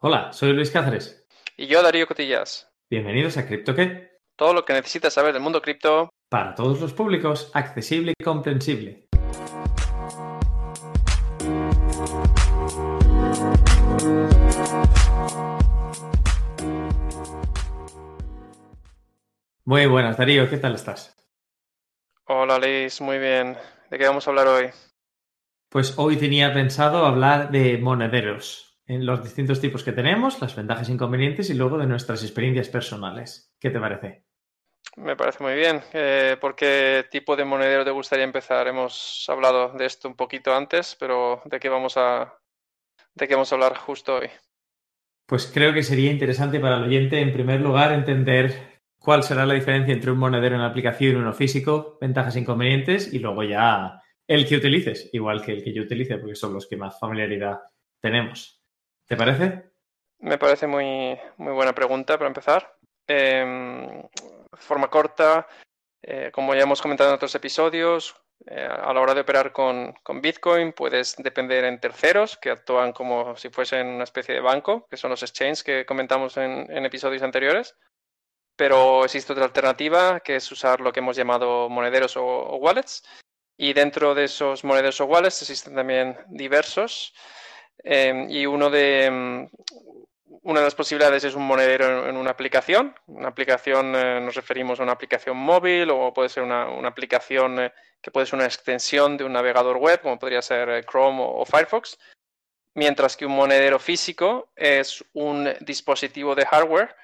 Hola, soy Luis Cáceres. Y yo, Darío Cotillas. Bienvenidos a CryptoQué. Todo lo que necesitas saber del mundo cripto. Para todos los públicos, accesible y comprensible. Muy buenas, Darío, ¿qué tal estás? Hola, Luis, muy bien. ¿De qué vamos a hablar hoy? Pues hoy tenía pensado hablar de monederos, en los distintos tipos que tenemos, las ventajas e inconvenientes y luego de nuestras experiencias personales. ¿Qué te parece? Me parece muy bien. Eh, ¿Por qué tipo de monedero te gustaría empezar? Hemos hablado de esto un poquito antes, pero ¿de qué vamos a, de qué vamos a hablar justo hoy? Pues creo que sería interesante para el oyente, en primer lugar, entender cuál será la diferencia entre un monedero en aplicación y uno físico, ventajas e inconvenientes, y luego ya el que utilices, igual que el que yo utilice, porque son los que más familiaridad tenemos. ¿Te parece? Me parece muy, muy buena pregunta para empezar. Eh, forma corta, eh, como ya hemos comentado en otros episodios, eh, a la hora de operar con, con, Bitcoin puedes depender en terceros que actúan como si fuesen una especie de banco, que son los exchanges que comentamos en, episodios anteriores. Pero existe otra alternativa, que es usar lo que hemos llamado monederos o wallets. Y dentro de esos monederos o wallets existen también diversos. Eh, y uno de, mm, una de las posibilidades es un monedero en, una aplicación. Una aplicación, eh, nos referimos a una aplicación móvil o puede ser una, una aplicación eh, que puede ser una extensión de un navegador web, como podría ser eh, Chrome o, Firefox. Mientras que un monedero físico es un dispositivo de hardware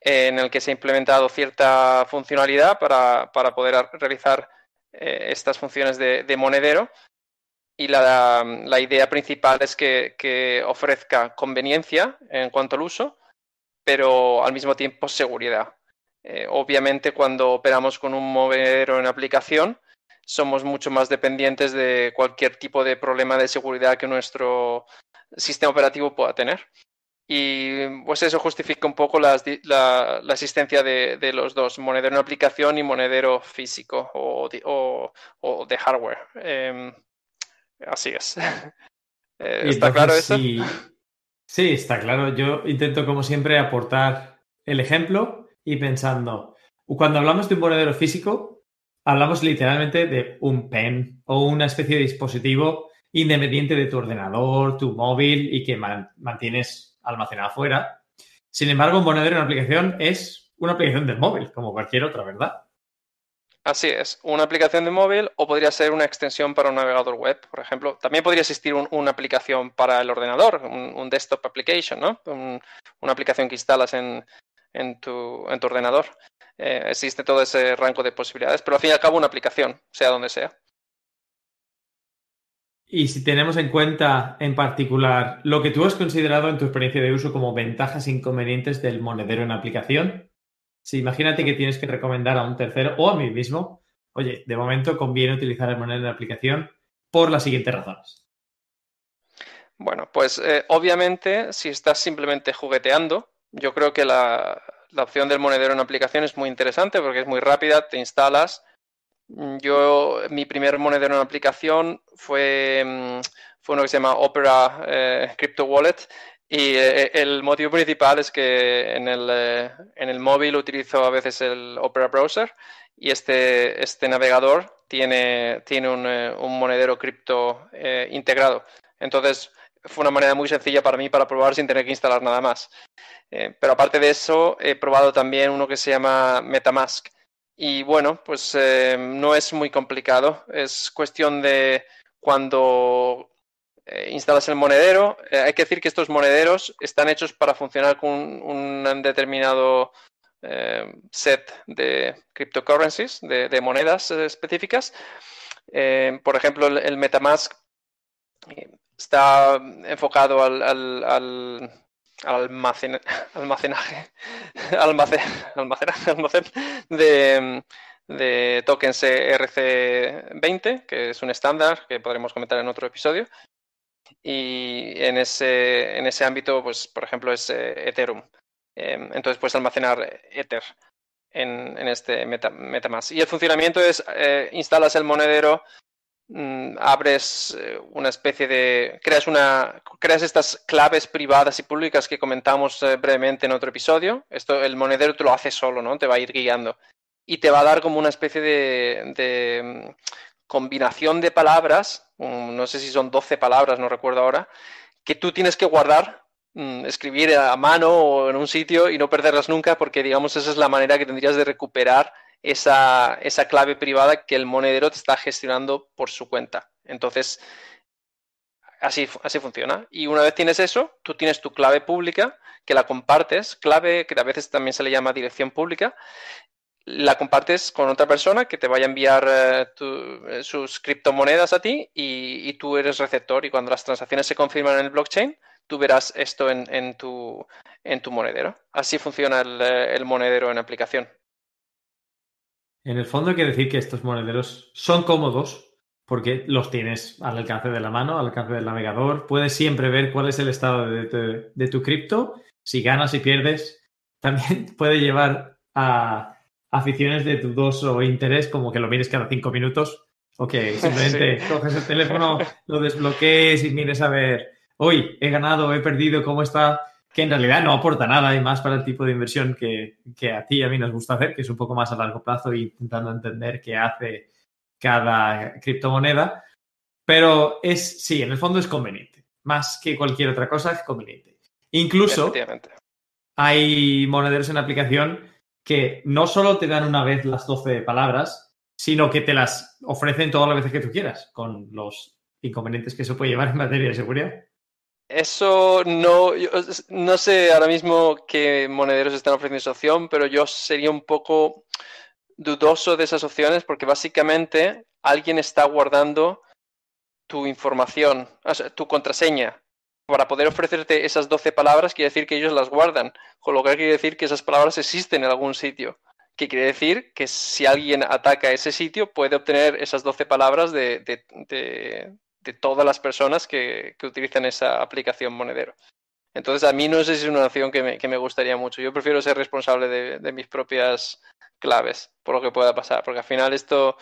en el que se ha implementado cierta funcionalidad para, para poder realizar estas funciones de monedero y la, la, idea principal es que, que, ofrezca conveniencia en cuanto al uso, pero al mismo tiempo seguridad. Eh, obviamente cuando operamos con un monedero en aplicación, somos mucho más dependientes de cualquier tipo de problema de seguridad que nuestro sistema operativo pueda tener. Y pues eso justifica un poco la, la, la existencia de, de, los dos, monedero en aplicación y monedero físico o, o, o de hardware. Eh, Así es. eh, ¿Está claro eso? Sí, sí, está claro. Yo intento, como siempre, aportar el ejemplo y pensando, cuando hablamos de un monedero físico, hablamos literalmente de un pen o una especie de dispositivo independiente de tu ordenador, tu móvil y que man mantienes almacenado afuera. Sin embargo, un monedero en aplicación es una aplicación del móvil, como cualquier otra, ¿verdad? Así es, una aplicación de móvil o podría ser una extensión para un navegador web, por ejemplo. También podría existir un, una aplicación para el ordenador, un, desktop application, ¿no? Un, una aplicación que instalas en, en, tu, en tu, ordenador. Eh, existe todo ese rango de posibilidades, pero al fin y al cabo una aplicación, sea donde sea. Y si tenemos en cuenta en particular lo que tú has considerado en tu experiencia de uso como ventajas e inconvenientes del monedero en aplicación, si imagínate que tienes que recomendar a un tercero o a mí mismo, oye, de momento conviene utilizar el monedero de aplicación por las siguientes razones. Bueno, pues eh, obviamente si estás simplemente jugueteando, yo creo que la, la, opción del monedero en aplicación es muy interesante porque es muy rápida, te instalas. Yo, mi primer monedero en aplicación fue, mm, uno que se llama Opera eh, Crypto Wallet y eh, el motivo principal es que en el, eh, en el, móvil utilizo a veces el Opera Browser y este, este navegador tiene, tiene un, eh, un monedero cripto eh, integrado. Entonces fue una manera muy sencilla para mí para probar sin tener que instalar nada más. Eh, pero aparte de eso, he probado también uno que se llama Metamask. Y bueno, pues no es muy complicado. Es cuestión de cuando eh, instalas el monedero. Eh, hay que decir que estos monederos están hechos para funcionar con un, determinado eh, set de cryptocurrencies, de, monedas específicas. Por ejemplo, el, Metamask está enfocado al, al, al almacen, almacenaje, almacen, almacenaje, de, de tokens ERC20, que es un estándar que podremos comentar en otro episodio, y en ese, en ese ámbito, pues, por ejemplo, es eh, Ethereum. Eh, entonces puedes almacenar Ether en, en este Meta, MetaMask. Y el funcionamiento es, eh, instalas el monedero mm, abres eh, una especie de, creas una, creas estas claves privadas y públicas que comentamos eh, brevemente en otro episodio. Esto, el monedero te lo hace solo, ¿no? Te va a ir guiando y te va a dar como una especie de, mm, combinación de palabras, no sé si son 12 palabras, no recuerdo ahora, que tú tienes que guardar, mm, escribir a mano o en un sitio y no perderlas nunca, porque digamos esa es la manera que tendrías de recuperar esa, esa clave privada que el monedero te está gestionando por su cuenta. Entonces, así, así funciona. Y una vez tienes eso, tú tienes tu clave pública que la compartes, clave que a veces también se le llama dirección pública, la compartes con otra persona que te vaya a enviar eh, eh, sus criptomonedas a ti y, tú eres receptor y cuando las transacciones se confirman en el blockchain, tú verás esto en, tu, en tu, monedero. Así funciona el, eh, monedero en aplicación. En el fondo hay que decir que estos monederos son cómodos porque los tienes al alcance de la mano, al alcance del navegador. Puedes siempre ver cuál es el estado de tu cripto. Si ganas y pierdes, también puede llevar a aficiones de dudoso interés, como que lo mires cada cinco minutos, o que simplemente coges el teléfono, lo desbloquees y mires a ver, hoy he ganado, he perdido, cómo está, que en realidad no aporta nada y más para el tipo de inversión que, que a ti y a mí nos gusta hacer, que es un poco más a largo plazo y intentando entender qué hace cada criptomoneda. Pero es, sí, en el fondo es conveniente. Más que cualquier otra cosa, es conveniente. Incluso hay monederos en aplicación que no solo te dan una vez las 12 palabras, sino que te las ofrecen todas las veces que tú quieras, con los inconvenientes que eso puede llevar en materia de seguridad. Eso no, no sé ahora mismo qué monederos están ofreciendo esa opción, pero yo sería un poco dudoso de esas opciones porque básicamente alguien está guardando tu información, tu contraseña para poder ofrecerte esas 12 palabras quiere decir que ellos las guardan, con lo que quiere decir que esas palabras existen en algún sitio. Que quiere decir que si alguien ataca ese sitio puede obtener esas 12 palabras de, todas las personas que, utilizan esa aplicación monedero. Entonces a mí no es una opción que me, gustaría mucho. Yo prefiero ser responsable de, mis propias claves, por lo que pueda pasar, porque al final esto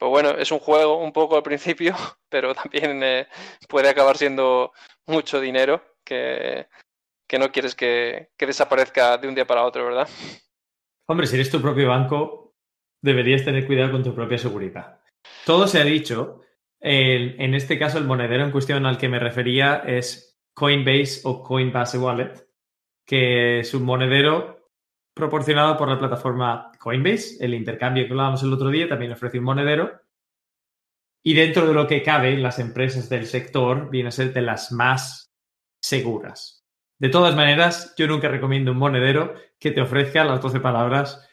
pues bueno, es un juego un poco al principio, pero también eh, puede acabar siendo mucho dinero que, no quieres que, desaparezca de un día para otro, ¿verdad? Hombre, si eres tu propio banco, deberías tener cuidado con tu propia seguridad. Todo se ha dicho. en este caso, el monedero en cuestión al que me refería es Coinbase o Coinbase Wallet, que es un monedero proporcionado por la plataforma Coinbase. El intercambio que hablábamos el otro día también ofrece un monedero y dentro de lo que cabe, las empresas del sector vienen a ser de las más seguras. De todas maneras, yo nunca recomiendo un monedero que te ofrezca las 12 palabras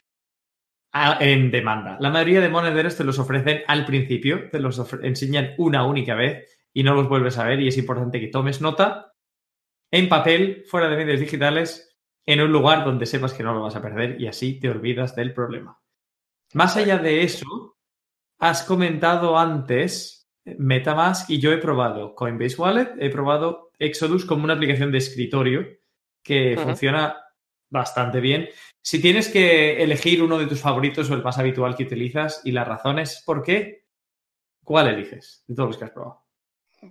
en demanda. La mayoría de monederos te los ofrecen al principio, te los enseñan una única vez y no los vuelves a ver y es importante que tomes nota en papel, fuera de medios digitales, en un lugar donde sepas que no lo vas a perder y así te olvidas del problema. Más allá de eso, Has comentado antes Metamask y yo he probado Coinbase Wallet, he probado Exodus como una aplicación de escritorio que funciona bastante bien. Si tienes que elegir uno de tus favoritos o el más habitual que utilizas y las razones por qué, ¿cuál eliges de todos los que has probado?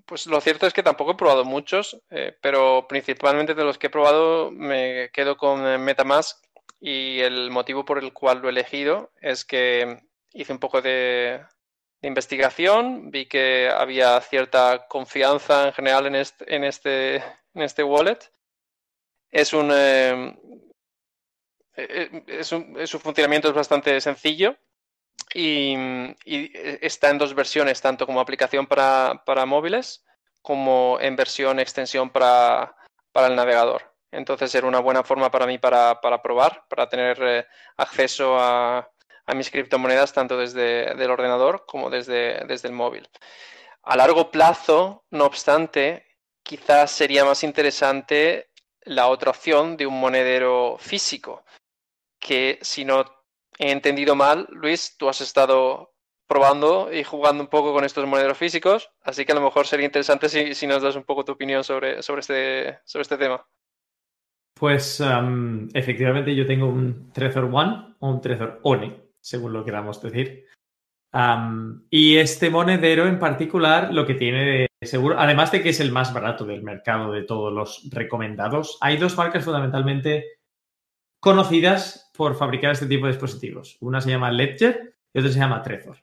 Pues lo cierto es que tampoco he probado muchos, eh, pero principalmente de los que he probado me quedo con eh, Metamask y el motivo por el cual lo he elegido es que hice un poco de, investigación, vi que había cierta confianza en general en este, en este, en este wallet. Es un, eh, es un, su funcionamiento es bastante sencillo y, está en dos versiones, tanto como aplicación para, para móviles como en versión extensión para, para, el navegador. Entonces era una buena forma para mí para, para probar, para tener eh, acceso a, a mis criptomonedas tanto desde el ordenador como desde, desde el móvil. A largo plazo, no obstante, quizás sería más interesante la otra opción de un monedero físico, que si no he entendido mal, Luis, tú has estado probando y jugando un poco con estos monederos físicos, así que a lo mejor sería interesante si, nos das un poco tu opinión sobre, sobre, este, sobre este tema. Pues efectivamente yo tengo un Trezor One o un Trezor One según lo queramos decir. y este monedero en particular lo que tiene de seguro, además de que es el más barato del mercado de todos los recomendados, hay dos marcas fundamentalmente conocidas por fabricar este tipo de dispositivos. Una se llama Ledger y otra se llama Trezor.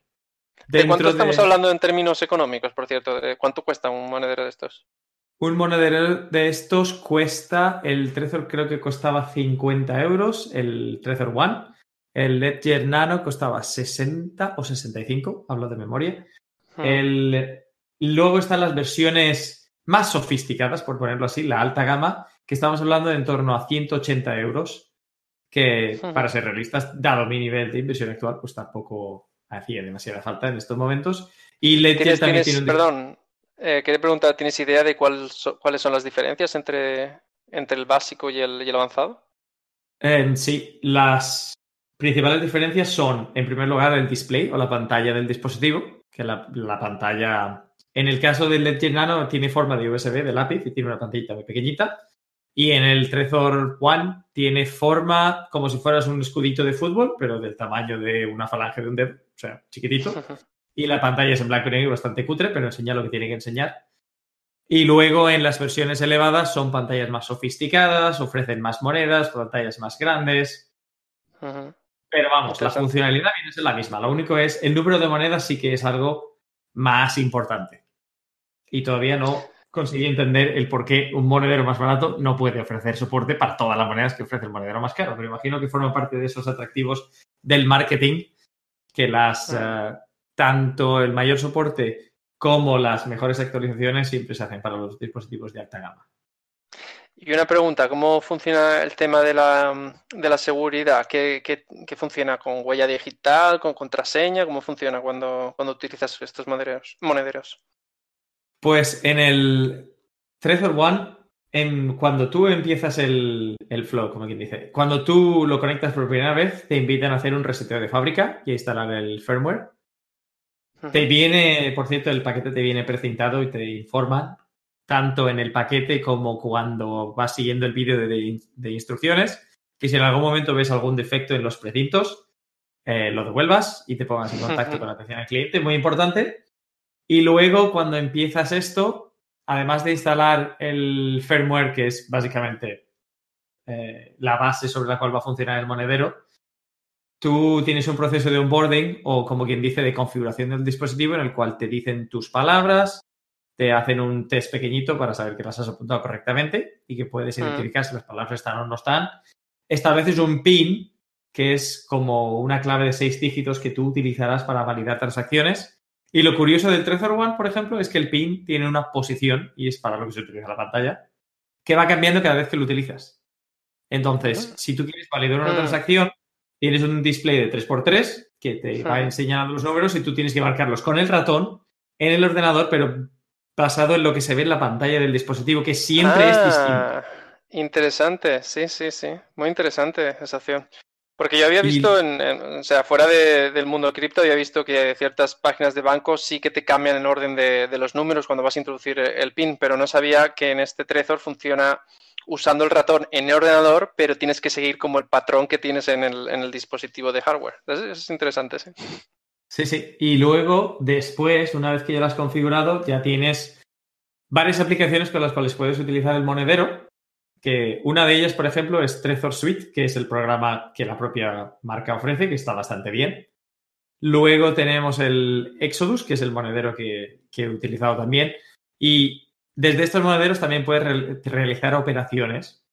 ¿De cuánto estamos hablando en términos económicos, por cierto? ¿Cuánto cuesta un monedero de estos? Un monedero de estos cuesta, el Trezor creo que costaba 50 euros, el Trezor One. El Ledger Nano costaba 60 o 65, hablo de memoria. Hmm. El, luego están las versiones más sofisticadas, por ponerlo así, la alta gama, que estamos hablando de en torno a 180 euros, que para ser realistas, dado mi nivel de inversión actual, pues tampoco hacía demasiada falta en estos momentos. Y Ledger también tiene un... Perdón, eh, quería preguntar, ¿tienes idea de cuáles son las diferencias entre, entre el básico y el, y el avanzado? sí, las principales diferencias son, en primer lugar, el display o la pantalla del dispositivo, que la, pantalla, en el caso del Ledger Nano, tiene forma de USB, de lápiz, y tiene una pantallita muy pequeñita. Y en el Trezor One tiene forma como si fueras un escudito de fútbol, pero del tamaño de una falange de un dedo, o sea, chiquitito. Y la pantalla es en blanco y negro, bastante cutre, pero enseña lo que tiene que enseñar. Y luego en las versiones elevadas son pantallas más sofisticadas, ofrecen más monedas, pantallas más grandes. Pero vamos, la funcionalidad viene a ser la misma. Lo único es el número de monedas sí que es algo más importante. Y todavía no conseguí entender el por qué un monedero más barato no puede ofrecer soporte para todas las monedas que ofrece el monedero más caro. Pero imagino que forma parte de esos atractivos del marketing que las eh, tanto el mayor soporte como las mejores actualizaciones siempre se hacen para los dispositivos de alta gama. Y una pregunta, ¿cómo funciona el tema de la, de la seguridad? ¿Qué, funciona con huella digital, con contraseña? ¿Cómo funciona cuando, cuando utilizas estos monederos, monederos? Pues en el Trezor One, en, cuando tú empiezas el, el, flow, como quien dice, cuando tú lo conectas por primera vez, te invitan a hacer un reseteo de fábrica y a instalar el firmware. Te viene, por cierto, el paquete te viene precintado y te informan tanto en el paquete como cuando vas siguiendo el vídeo de, instrucciones, que si en algún momento ves algún defecto en los precintos, eh, lo devuelvas y te pongas en contacto con la atención al cliente, muy importante. Y luego cuando empiezas esto, además de instalar el firmware, que es básicamente eh, la base sobre la cual va a funcionar el monedero, tú tienes un proceso de onboarding o como quien dice de configuración del dispositivo en el cual te dicen tus palabras, te hacen un test pequeñito para saber que las has apuntado correctamente y que puedes mm. identificar si las palabras están o no están. Estableces un PIN, que es como una clave de seis dígitos que tú utilizarás para validar transacciones. Y lo curioso del Trezor One, por ejemplo, es que el PIN tiene una posición, y es para lo que se utiliza la pantalla, que va cambiando cada vez que lo utilizas. Entonces, mm. si tú quieres validar una mm. transacción, tienes un display de 3x3 que te va enseñando los números y tú tienes que marcarlos con el ratón en el ordenador, pero basado en lo que se ve en la pantalla del dispositivo, que siempre es distinto. Ah, interesante, sí, sí, sí. Muy interesante esa acción. Porque yo había visto, en, o sea, fuera del mundo cripto, había visto que ciertas páginas de banco sí que te cambian el orden de, los números cuando vas a introducir el PIN, pero no sabía que en este Trezor funciona usando el ratón en el ordenador, pero tienes que seguir como el patrón que tienes en el, en el dispositivo de hardware. Eso es interesante, sí. Sí, sí. Y luego, después, una vez que ya lo has configurado, ya tienes varias aplicaciones con las cuales puedes utilizar el monedero. Que una de ellas, por ejemplo, es Trezor Suite, que es el programa que la propia marca ofrece, que está bastante bien. Luego tenemos el Exodus, que es el monedero que, he utilizado también. Y desde estos monederos también puedes realizar operaciones.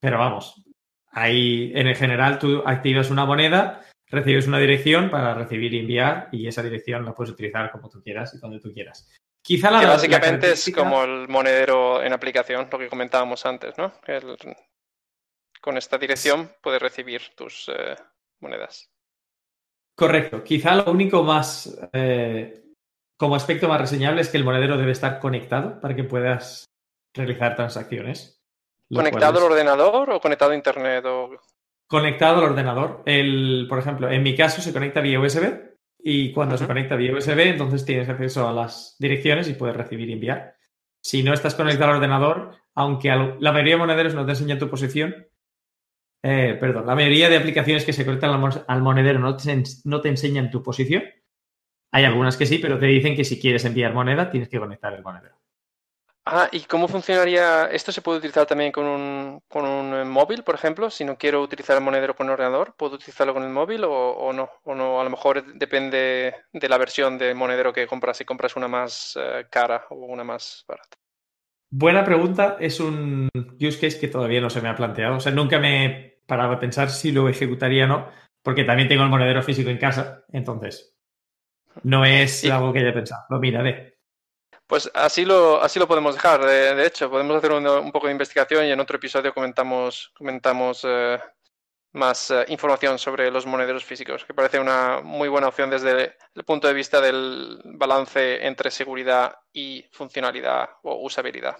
Pero vamos, ahí en el general tú activas una moneda recibes una dirección para recibir y enviar y esa dirección la puedes utilizar como tú quieras y donde tú quieras. Quizá la, que básicamente es como el monedero en aplicación, lo que comentábamos antes, ¿no? Con esta dirección puedes recibir tus eh, monedas. Correcto. Quizá lo único más, eh, como aspecto más reseñable es que el monedero debe estar conectado para que puedas realizar transacciones. ¿Conectado al ordenador o conectado a Internet? O conectado al ordenador. El, por ejemplo, en mi caso se conecta vía USB y cuando se conecta vía USB, entonces tienes acceso a las direcciones y puedes recibir y enviar. Si no estás conectado al ordenador, aunque la mayoría de monederos no te enseña tu posición, eh, perdón, la mayoría de aplicaciones que se conectan al monedero no te, no te enseñan tu posición. Hay algunas que sí, pero te dicen que si quieres enviar moneda tienes que conectar el monedero. Ah, ¿y cómo funcionaría? ¿Esto se puede utilizar también con un, con un eh, móvil, por ejemplo? Si no quiero utilizar el monedero con el ordenador, ¿puedo utilizarlo con el móvil o, no? O no, a lo mejor depende de la versión de monedero que compras, si compras una más eh, cara o una más barata. Buena pregunta, es un use case que todavía no se me ha planteado. O sea, nunca me he parado a pensar si lo ejecutaría o no, porque también tengo el monedero físico en casa, entonces no es algo que haya pensado. Lo miraré. Pues así lo, así lo podemos dejar. De, hecho, podemos hacer un, poco de investigación y en otro episodio comentamos, comentamos eh, más eh, información sobre los monederos físicos, que parece una muy buena opción desde el punto de vista del balance entre seguridad y funcionalidad o usabilidad.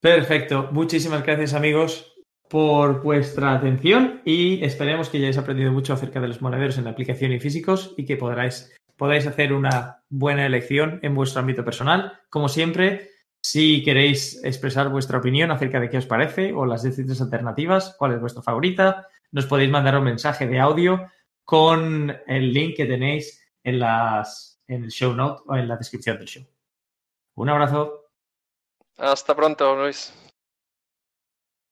Perfecto. Muchísimas gracias amigos por vuestra atención y esperemos que hayáis aprendido mucho acerca de los monederos en la aplicación y físicos y que podráis podáis hacer una buena elección en vuestro ámbito personal. Como siempre, si queréis expresar vuestra opinión acerca de qué os parece o las distintas alternativas, cuál es vuestra favorita, nos podéis mandar un mensaje de audio con el link que tenéis en, las, en el show note o en la descripción del show. Un abrazo. Hasta pronto, Luis.